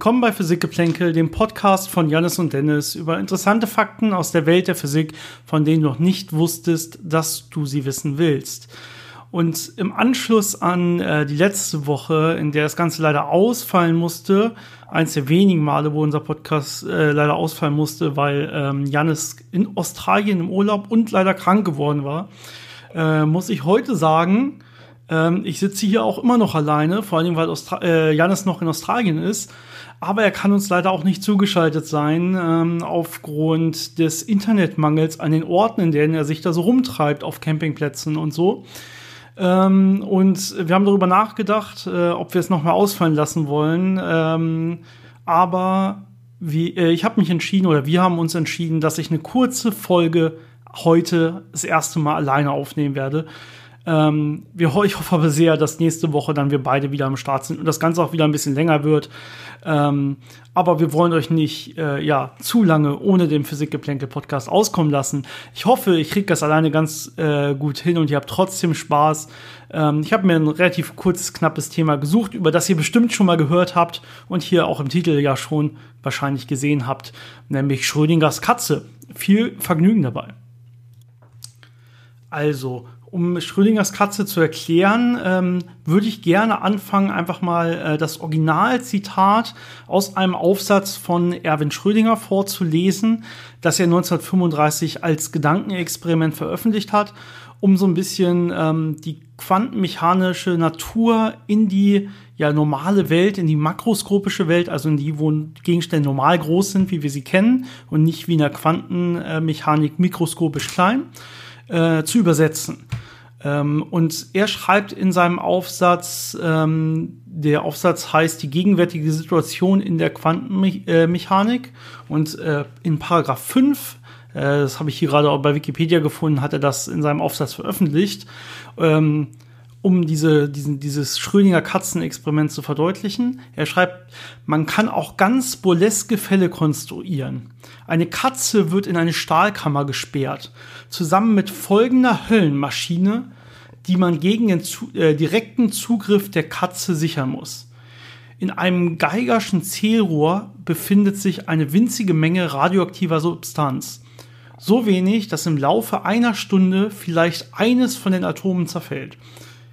Willkommen bei Physikgeplänkel, dem Podcast von Janis und Dennis über interessante Fakten aus der Welt der Physik, von denen du noch nicht wusstest, dass du sie wissen willst. Und im Anschluss an äh, die letzte Woche, in der das Ganze leider ausfallen musste, eins der wenigen Male, wo unser Podcast äh, leider ausfallen musste, weil ähm, Janis in Australien im Urlaub und leider krank geworden war, äh, muss ich heute sagen, ähm, ich sitze hier auch immer noch alleine, vor allem weil Austra äh, Janis noch in Australien ist aber er kann uns leider auch nicht zugeschaltet sein, ähm, aufgrund des Internetmangels an den Orten, in denen er sich da so rumtreibt, auf Campingplätzen und so. Ähm, und wir haben darüber nachgedacht, äh, ob wir es nochmal ausfallen lassen wollen. Ähm, aber wie, äh, ich habe mich entschieden, oder wir haben uns entschieden, dass ich eine kurze Folge heute das erste Mal alleine aufnehmen werde. Ähm, wir, ich hoffe aber sehr, dass nächste Woche dann wir beide wieder am Start sind und das Ganze auch wieder ein bisschen länger wird. Ähm, aber wir wollen euch nicht äh, ja, zu lange ohne den Physikgeplänkel-Podcast auskommen lassen. Ich hoffe, ich kriege das alleine ganz äh, gut hin und ihr habt trotzdem Spaß. Ähm, ich habe mir ein relativ kurzes, knappes Thema gesucht, über das ihr bestimmt schon mal gehört habt und hier auch im Titel ja schon wahrscheinlich gesehen habt, nämlich Schrödingers Katze. Viel Vergnügen dabei. Also, um Schrödingers Katze zu erklären, ähm, würde ich gerne anfangen, einfach mal äh, das Originalzitat aus einem Aufsatz von Erwin Schrödinger vorzulesen, das er 1935 als Gedankenexperiment veröffentlicht hat, um so ein bisschen ähm, die quantenmechanische Natur in die ja, normale Welt, in die makroskopische Welt, also in die, wo Gegenstände normal groß sind, wie wir sie kennen, und nicht wie in der Quantenmechanik mikroskopisch klein äh, zu übersetzen. Ähm, und er schreibt in seinem Aufsatz, ähm, der Aufsatz heißt die gegenwärtige Situation in der Quantenmechanik und äh, in Paragraph 5 äh, das habe ich hier gerade auch bei Wikipedia gefunden, hat er das in seinem Aufsatz veröffentlicht. Ähm, um diese, diesen, dieses Schrödinger Katzenexperiment zu verdeutlichen. Er schreibt, man kann auch ganz burleske Fälle konstruieren. Eine Katze wird in eine Stahlkammer gesperrt, zusammen mit folgender Höllenmaschine, die man gegen den zu, äh, direkten Zugriff der Katze sichern muss. In einem Geigerschen Zählrohr befindet sich eine winzige Menge radioaktiver Substanz. So wenig, dass im Laufe einer Stunde vielleicht eines von den Atomen zerfällt.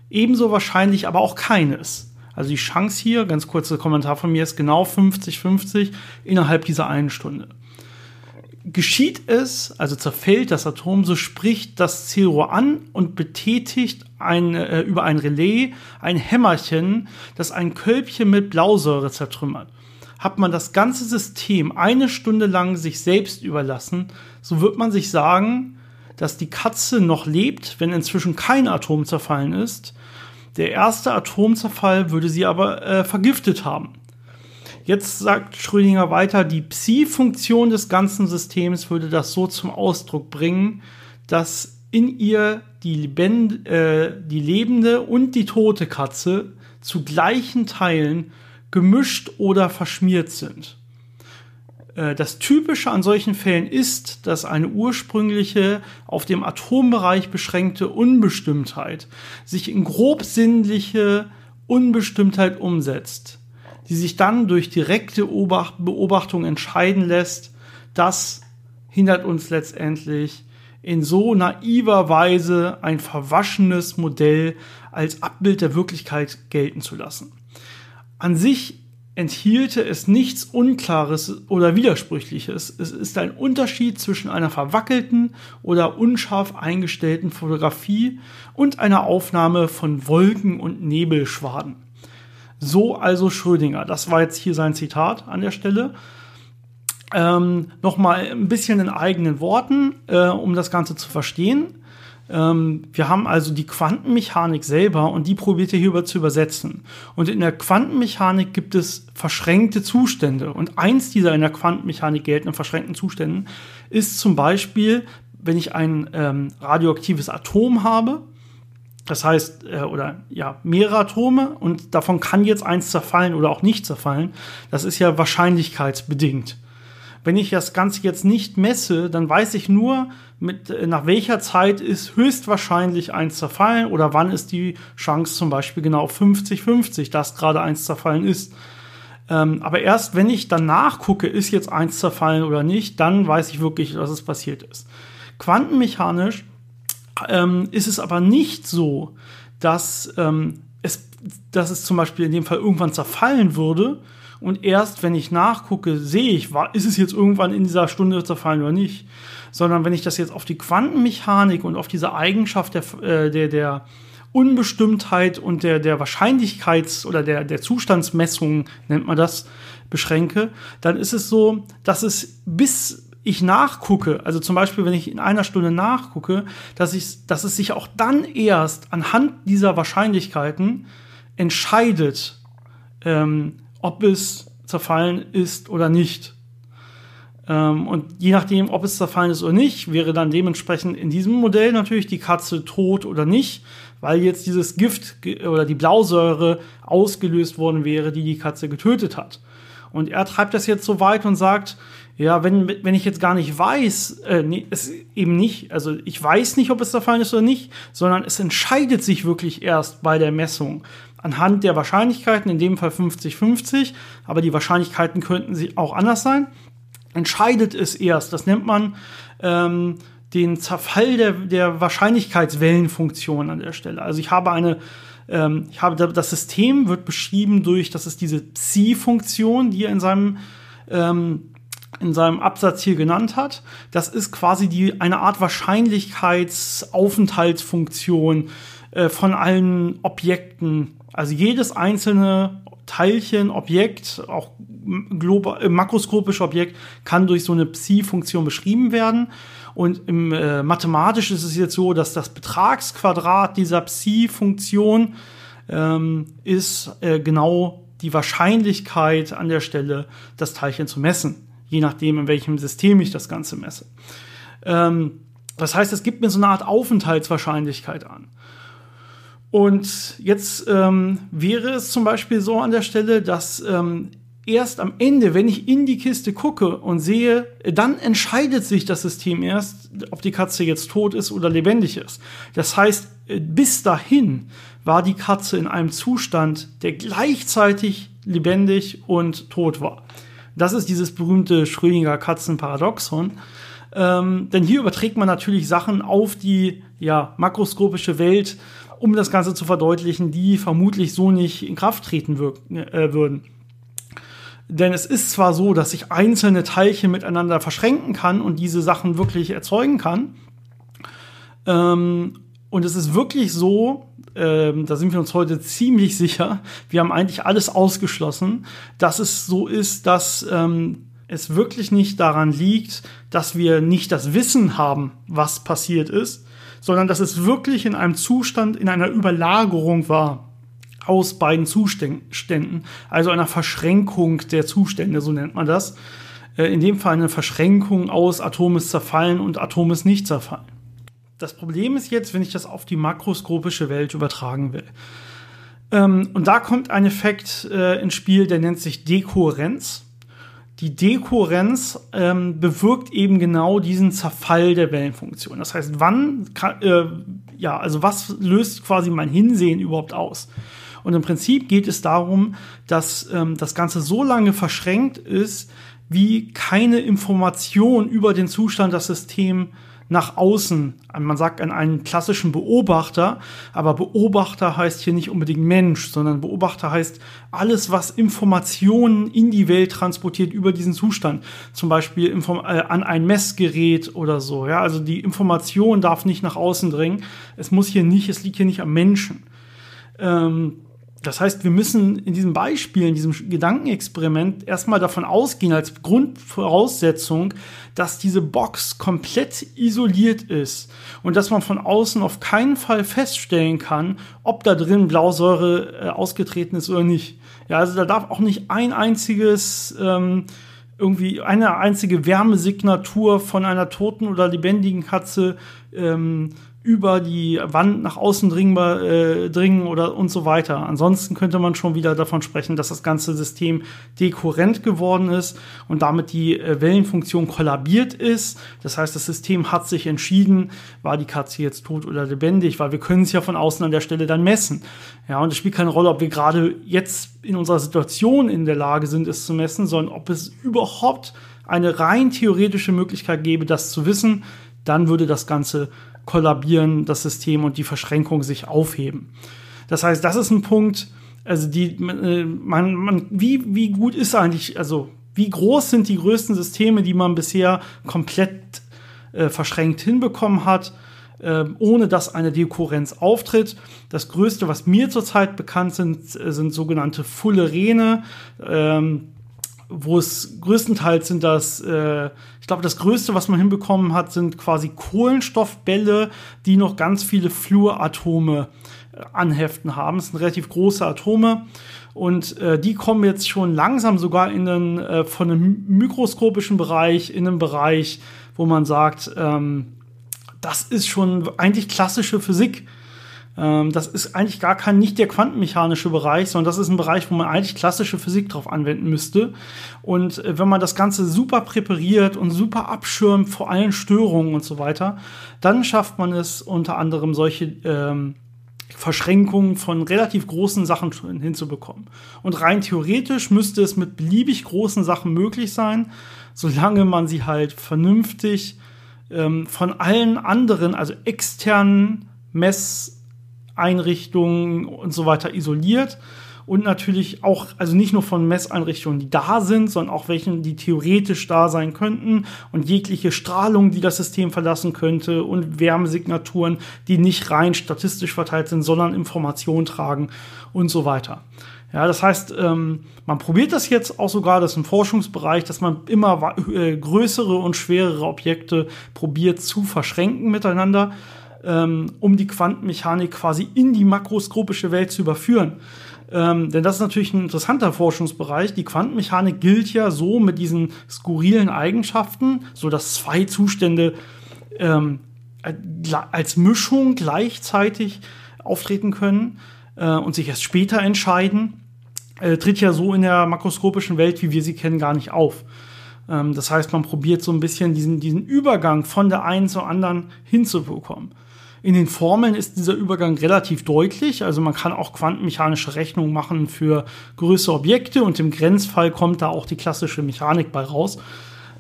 Ebenso wahrscheinlich aber auch keines. Also die Chance hier, ganz kurzer Kommentar von mir, ist genau 50-50 innerhalb dieser einen Stunde. Geschieht es, also zerfällt das Atom, so spricht das Zero an und betätigt ein, äh, über ein Relais ein Hämmerchen, das ein Kölbchen mit Blausäure zertrümmert. Hat man das ganze System eine Stunde lang sich selbst überlassen, so wird man sich sagen, dass die Katze noch lebt, wenn inzwischen kein Atom zerfallen ist. Der erste Atomzerfall würde sie aber äh, vergiftet haben. Jetzt sagt Schrödinger weiter, die Psi-Funktion des ganzen Systems würde das so zum Ausdruck bringen, dass in ihr die, lebend, äh, die lebende und die tote Katze zu gleichen Teilen gemischt oder verschmiert sind. Äh, das Typische an solchen Fällen ist, dass eine ursprüngliche, auf dem Atombereich beschränkte Unbestimmtheit sich in grobsinnliche Unbestimmtheit umsetzt, die sich dann durch direkte Beobachtung entscheiden lässt. Das hindert uns letztendlich in so naiver Weise ein verwaschenes Modell als Abbild der Wirklichkeit gelten zu lassen. An sich enthielte es nichts Unklares oder Widersprüchliches. Es ist ein Unterschied zwischen einer verwackelten oder unscharf eingestellten Fotografie und einer Aufnahme von Wolken und Nebelschwaden. So also Schrödinger. Das war jetzt hier sein Zitat an der Stelle. Ähm, Nochmal ein bisschen in eigenen Worten, äh, um das Ganze zu verstehen. Ähm, wir haben also die Quantenmechanik selber und die probiert er hierüber zu übersetzen. Und in der Quantenmechanik gibt es verschränkte Zustände. Und eins dieser in der Quantenmechanik geltenden verschränkten Zustände ist zum Beispiel, wenn ich ein ähm, radioaktives Atom habe, das heißt, äh, oder ja, mehrere Atome und davon kann jetzt eins zerfallen oder auch nicht zerfallen. Das ist ja wahrscheinlichkeitsbedingt. Wenn ich das Ganze jetzt nicht messe, dann weiß ich nur, mit, äh, nach welcher Zeit ist höchstwahrscheinlich eins zerfallen oder wann ist die Chance zum Beispiel genau 50-50, dass gerade eins zerfallen ist. Ähm, aber erst wenn ich dann nachgucke, ist jetzt eins zerfallen oder nicht, dann weiß ich wirklich, dass es passiert ist. Quantenmechanisch ähm, ist es aber nicht so, dass, ähm, es, dass es zum Beispiel in dem Fall irgendwann zerfallen würde. Und erst wenn ich nachgucke, sehe ich, ist es jetzt irgendwann in dieser Stunde zerfallen oder nicht. Sondern wenn ich das jetzt auf die Quantenmechanik und auf diese Eigenschaft der, äh, der, der Unbestimmtheit und der, der Wahrscheinlichkeits- oder der, der Zustandsmessung, nennt man das, beschränke, dann ist es so, dass es bis ich nachgucke, also zum Beispiel, wenn ich in einer Stunde nachgucke, dass, ich, dass es sich auch dann erst anhand dieser Wahrscheinlichkeiten entscheidet, ähm, ob es zerfallen ist oder nicht. Ähm, und je nachdem, ob es zerfallen ist oder nicht, wäre dann dementsprechend in diesem Modell natürlich die Katze tot oder nicht, weil jetzt dieses Gift oder die Blausäure ausgelöst worden wäre, die die Katze getötet hat. Und er treibt das jetzt so weit und sagt, ja, wenn, wenn ich jetzt gar nicht weiß, äh, nee, es eben nicht, also ich weiß nicht, ob es zerfallen ist oder nicht, sondern es entscheidet sich wirklich erst bei der Messung anhand der Wahrscheinlichkeiten, in dem Fall 50-50, aber die Wahrscheinlichkeiten könnten sie auch anders sein, entscheidet es erst. Das nennt man ähm, den Zerfall der, der Wahrscheinlichkeitswellenfunktion an der Stelle. Also ich habe eine ähm, ich habe das System wird beschrieben durch, das ist diese Psi-Funktion, die er in seinem ähm, in seinem Absatz hier genannt hat. Das ist quasi die eine Art Wahrscheinlichkeitsaufenthaltsfunktion äh, von allen Objekten. Also jedes einzelne Teilchen, Objekt, auch äh, makroskopische Objekt, kann durch so eine Psi-Funktion beschrieben werden. Und im äh, mathematisch ist es jetzt so, dass das Betragsquadrat dieser Psi-Funktion ähm, ist äh, genau die Wahrscheinlichkeit an der Stelle, das Teilchen zu messen, je nachdem, in welchem System ich das Ganze messe. Ähm, das heißt, es gibt mir so eine Art Aufenthaltswahrscheinlichkeit an. Und jetzt ähm, wäre es zum Beispiel so an der Stelle, dass ähm, erst am Ende, wenn ich in die Kiste gucke und sehe, dann entscheidet sich das System erst, ob die Katze jetzt tot ist oder lebendig ist. Das heißt, äh, bis dahin war die Katze in einem Zustand, der gleichzeitig lebendig und tot war. Das ist dieses berühmte Schrödinger Katzenparadoxon. Ähm, denn hier überträgt man natürlich Sachen auf die ja, makroskopische Welt, um das Ganze zu verdeutlichen, die vermutlich so nicht in Kraft treten äh, würden. Denn es ist zwar so, dass ich einzelne Teilchen miteinander verschränken kann und diese Sachen wirklich erzeugen kann. Ähm, und es ist wirklich so, ähm, da sind wir uns heute ziemlich sicher, wir haben eigentlich alles ausgeschlossen, dass es so ist, dass ähm, es wirklich nicht daran liegt, dass wir nicht das Wissen haben, was passiert ist, sondern dass es wirklich in einem Zustand, in einer Überlagerung war aus beiden Zuständen, also einer Verschränkung der Zustände, so nennt man das. Äh, in dem Fall eine Verschränkung aus Atom zerfallen und Atom ist nicht zerfallen. Das Problem ist jetzt, wenn ich das auf die makroskopische Welt übertragen will. Ähm, und da kommt ein Effekt äh, ins Spiel, der nennt sich Dekohärenz die Dekohärenz ähm, bewirkt eben genau diesen Zerfall der Wellenfunktion. Das heißt, wann kann, äh, ja, also was löst quasi mein Hinsehen überhaupt aus? Und im Prinzip geht es darum, dass ähm, das Ganze so lange verschränkt ist, wie keine Information über den Zustand des Systems nach außen. Man sagt an einen klassischen Beobachter, aber Beobachter heißt hier nicht unbedingt Mensch, sondern Beobachter heißt alles, was Informationen in die Welt transportiert über diesen Zustand. Zum Beispiel äh, an ein Messgerät oder so. Ja, also die Information darf nicht nach außen dringen. Es muss hier nicht, es liegt hier nicht am Menschen. Ähm, das heißt, wir müssen in diesem Beispiel, in diesem Gedankenexperiment erstmal davon ausgehen, als Grundvoraussetzung, dass diese Box komplett isoliert ist und dass man von außen auf keinen Fall feststellen kann, ob da drin Blausäure äh, ausgetreten ist oder nicht. Ja, also da darf auch nicht ein einziges ähm, irgendwie eine einzige Wärmesignatur von einer toten oder lebendigen Katze ähm, über die Wand nach außen dringbar, äh, dringen oder und so weiter. Ansonsten könnte man schon wieder davon sprechen, dass das ganze System dekurrent geworden ist und damit die äh, Wellenfunktion kollabiert ist. Das heißt, das System hat sich entschieden, war die Katze jetzt tot oder lebendig, weil wir können es ja von außen an der Stelle dann messen. Ja, und es spielt keine Rolle, ob wir gerade jetzt in unserer Situation in der Lage sind, es zu messen, sondern ob es überhaupt eine rein theoretische Möglichkeit gäbe, das zu wissen, dann würde das Ganze kollabieren, das System und die Verschränkung sich aufheben. Das heißt, das ist ein Punkt, also die, äh, man, man, wie, wie gut ist eigentlich, also wie groß sind die größten Systeme, die man bisher komplett äh, verschränkt hinbekommen hat, äh, ohne dass eine Dekurrenz auftritt. Das größte, was mir zurzeit bekannt sind, äh, sind sogenannte Fullerene. Ähm, wo es größtenteils sind das, äh, ich glaube, das Größte, was man hinbekommen hat, sind quasi Kohlenstoffbälle, die noch ganz viele Fluoratome äh, anheften haben. Es sind relativ große Atome und äh, die kommen jetzt schon langsam sogar in den, äh, von einem mikroskopischen Bereich in einen Bereich, wo man sagt, ähm, das ist schon eigentlich klassische Physik das ist eigentlich gar kein, nicht der quantenmechanische Bereich, sondern das ist ein Bereich, wo man eigentlich klassische Physik drauf anwenden müsste. Und äh, wenn man das Ganze super präpariert und super abschirmt vor allen Störungen und so weiter, dann schafft man es unter anderem solche ähm, Verschränkungen von relativ großen Sachen hinzubekommen. Und rein theoretisch müsste es mit beliebig großen Sachen möglich sein, solange man sie halt vernünftig ähm, von allen anderen, also externen Mess Einrichtungen und so weiter isoliert. Und natürlich auch, also nicht nur von Messeinrichtungen, die da sind, sondern auch welchen, die theoretisch da sein könnten. Und jegliche Strahlung, die das System verlassen könnte und Wärmesignaturen, die nicht rein statistisch verteilt sind, sondern Informationen tragen und so weiter. Ja, das heißt, ähm, man probiert das jetzt auch sogar, das ist ein Forschungsbereich, dass man immer äh, größere und schwerere Objekte probiert zu verschränken miteinander ähm, um die Quantenmechanik quasi in die makroskopische Welt zu überführen. Ähm, denn das ist natürlich ein interessanter Forschungsbereich. Die Quantenmechanik gilt ja so mit diesen skurrilen Eigenschaften, so dass zwei Zustände ähm, als Mischung gleichzeitig auftreten können äh, und sich erst später entscheiden, äh, tritt ja so in der makroskopischen Welt, wie wir sie kennen, gar nicht auf. Ähm, das heißt, man probiert so ein bisschen diesen, diesen Übergang von der einen zur anderen hinzubekommen. In den Formeln ist dieser Übergang relativ deutlich. Also man kann auch quantenmechanische Rechnungen machen für größere Objekte und im Grenzfall kommt da auch die klassische Mechanik bei raus.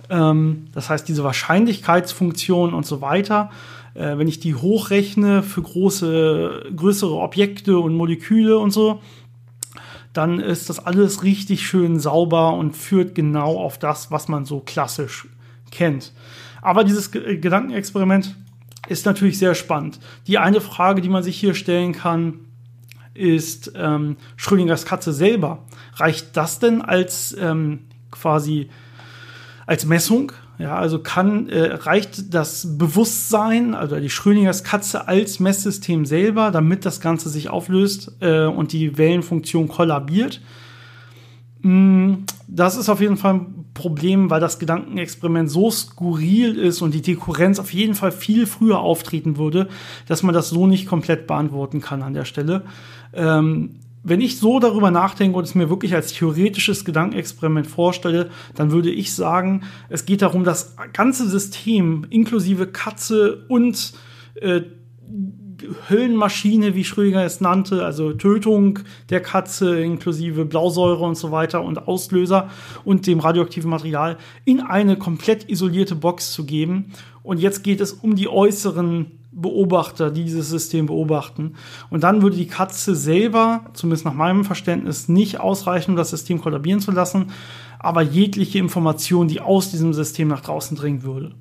Ähm, das heißt, diese Wahrscheinlichkeitsfunktion und so weiter, äh, wenn ich die hochrechne für große, größere Objekte und Moleküle und so, dann ist das alles richtig schön sauber und führt genau auf das, was man so klassisch kennt. Aber dieses Gedankenexperiment ist natürlich sehr spannend. Die eine Frage, die man sich hier stellen kann, ist ähm, Schrödingers Katze selber. Reicht das denn als ähm, quasi als Messung? Ja, also kann, äh, reicht das Bewusstsein, also die Schrödingers Katze als Messsystem selber, damit das Ganze sich auflöst äh, und die Wellenfunktion kollabiert? Mm, das ist auf jeden Fall Problem, weil das Gedankenexperiment so skurril ist und die Dekurrenz auf jeden Fall viel früher auftreten würde, dass man das so nicht komplett beantworten kann an der Stelle. Ähm, wenn ich so darüber nachdenke und es mir wirklich als theoretisches Gedankenexperiment vorstelle, dann würde ich sagen, es geht darum, das ganze System inklusive Katze und äh, Höllenmaschine, wie Schrödinger es nannte, also Tötung der Katze inklusive Blausäure und so weiter und Auslöser und dem radioaktiven Material in eine komplett isolierte Box zu geben. Und jetzt geht es um die äußeren Beobachter, die dieses System beobachten. Und dann würde die Katze selber, zumindest nach meinem Verständnis, nicht ausreichen, um das System kollabieren zu lassen, aber jegliche Information, die aus diesem System nach draußen dringen würde.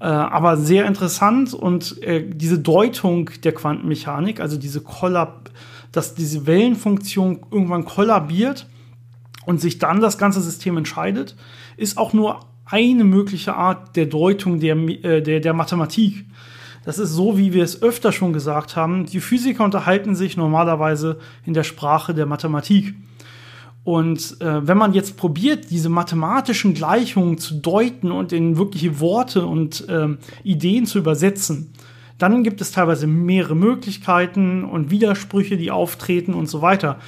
Äh, aber sehr interessant und äh, diese Deutung der Quantenmechanik, also diese Kollab, dass diese Wellenfunktion irgendwann kollabiert und sich dann das ganze System entscheidet, ist auch nur eine mögliche Art der Deutung der, äh, der, der Mathematik. Das ist so, wie wir es öfter schon gesagt haben. Die Physiker unterhalten sich normalerweise in der Sprache der Mathematik. Und äh, wenn man jetzt probiert, diese mathematischen Gleichungen zu deuten und in wirkliche Worte und äh, Ideen zu übersetzen, Dann gibt es teilweise mehrere Möglichkeiten und Widersprüche, die auftreten und so weiter.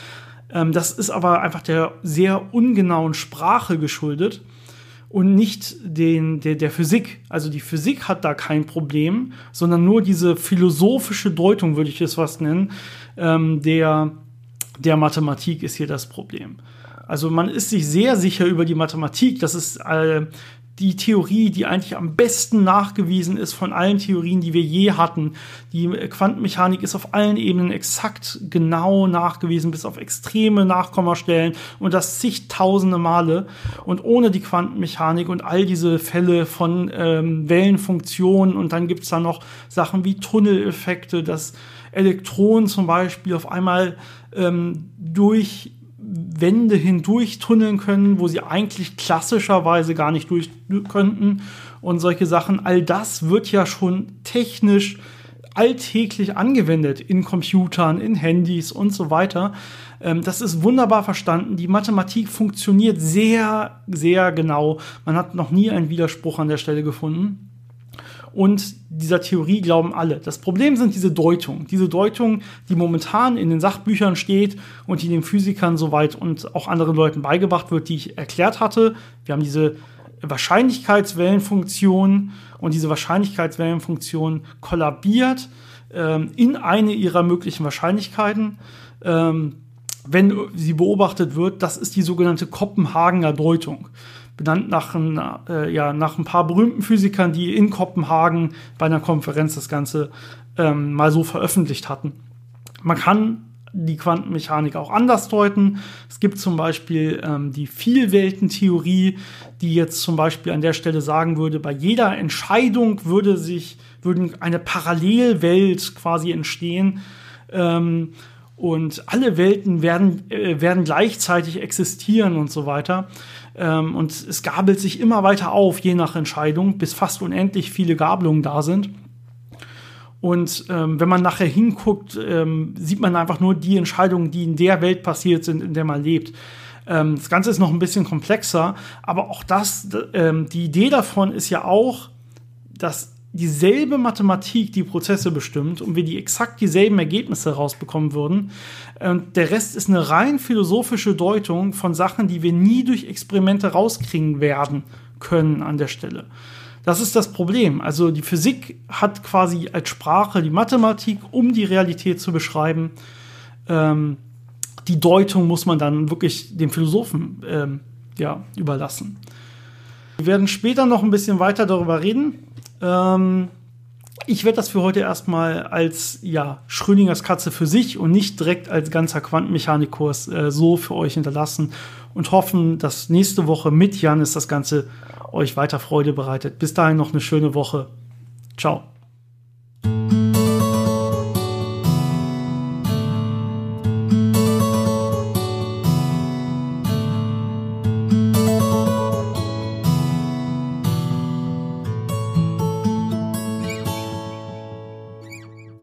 Ähm, das ist aber einfach der sehr ungenauen Sprache geschuldet und nicht den, der, der Physik. Also die Physik hat da kein Problem, sondern nur diese philosophische Deutung, würde ich es was nennen, ähm, der, der Mathematik ist hier das Problem. Also man ist sich sehr sicher über die Mathematik, dass es äh, die Theorie, die eigentlich am besten nachgewiesen ist von allen Theorien, die wir je hatten. Die Quantenmechanik ist auf allen Ebenen exakt genau nachgewiesen, bis auf extreme Nachkommastellen und das zigtausende Male. Und ohne die Quantenmechanik und all diese Fälle von ähm, Wellenfunktionen und dann gibt's da noch Sachen wie Tunneleffekte, dass Elektronen zum Beispiel auf einmal ähm, durch Wände hindurch tunneln können, wo sie eigentlich klassischerweise gar nicht durch könnten und solche Sachen. All das wird ja schon technisch alltäglich angewendet in Computern, in Handys und so weiter. Ähm, das ist wunderbar verstanden. Die Mathematik funktioniert sehr, sehr genau. Man hat noch nie einen Widerspruch an der Stelle gefunden. Und dieser Theorie glauben alle. Das Problem sind diese Deutungen. Diese Deutung, die momentan in den Sachbüchern steht und die den Physikern soweit und auch anderen Leuten beigebracht wird, die ich erklärt hatte. Wir haben diese Wahrscheinlichkeitswellenfunktion und diese Wahrscheinlichkeitswellenfunktion kollabiert ähm, in eine ihrer möglichen Wahrscheinlichkeiten. Ähm, wenn sie beobachtet wird, das ist die sogenannte Kopenhagener Deutung benannt nach ein, äh, ja, nach ein paar berühmten Physikern, die in Kopenhagen bei einer Konferenz das Ganze ähm, mal so veröffentlicht hatten. Man kann die Quantenmechanik auch anders deuten. Es gibt zum Beispiel ähm, die Vielweltentheorie, die jetzt zum Beispiel an der Stelle sagen würde, bei jeder Entscheidung würde sich, würden eine Parallelwelt quasi entstehen. Ähm, und alle Welten werden, äh, werden gleichzeitig existieren und so weiter. Ähm, und es gabelt sich immer weiter auf, je nach Entscheidung, bis fast unendlich viele Gabelungen da sind. Und ähm, wenn man nachher hinguckt, ähm, sieht man einfach nur die Entscheidungen, die in der Welt passiert sind, in der man lebt. Ähm, das Ganze ist noch ein bisschen komplexer, aber auch das, ähm, die Idee davon ist ja auch, dass dieselbe Mathematik die Prozesse bestimmt und wir die exakt dieselben Ergebnisse rausbekommen würden. Und der Rest ist eine rein philosophische Deutung von Sachen, die wir nie durch Experimente rauskriegen werden können an der Stelle. Das ist das Problem. Also die Physik hat quasi als Sprache die Mathematik, um die Realität zu beschreiben. Ähm, die Deutung muss man dann wirklich dem Philosophen ähm, ja, überlassen. Wir werden später noch ein bisschen weiter darüber reden. Ähm, ich werde das für heute erstmal als ja, Schrödingers Katze für sich und nicht direkt als ganzer Quantenmechanikkurs äh, so für euch hinterlassen und hoffen, dass nächste Woche mit Janis das Ganze euch weiter Freude bereitet. Bis dahin noch eine schöne Woche. Ciao.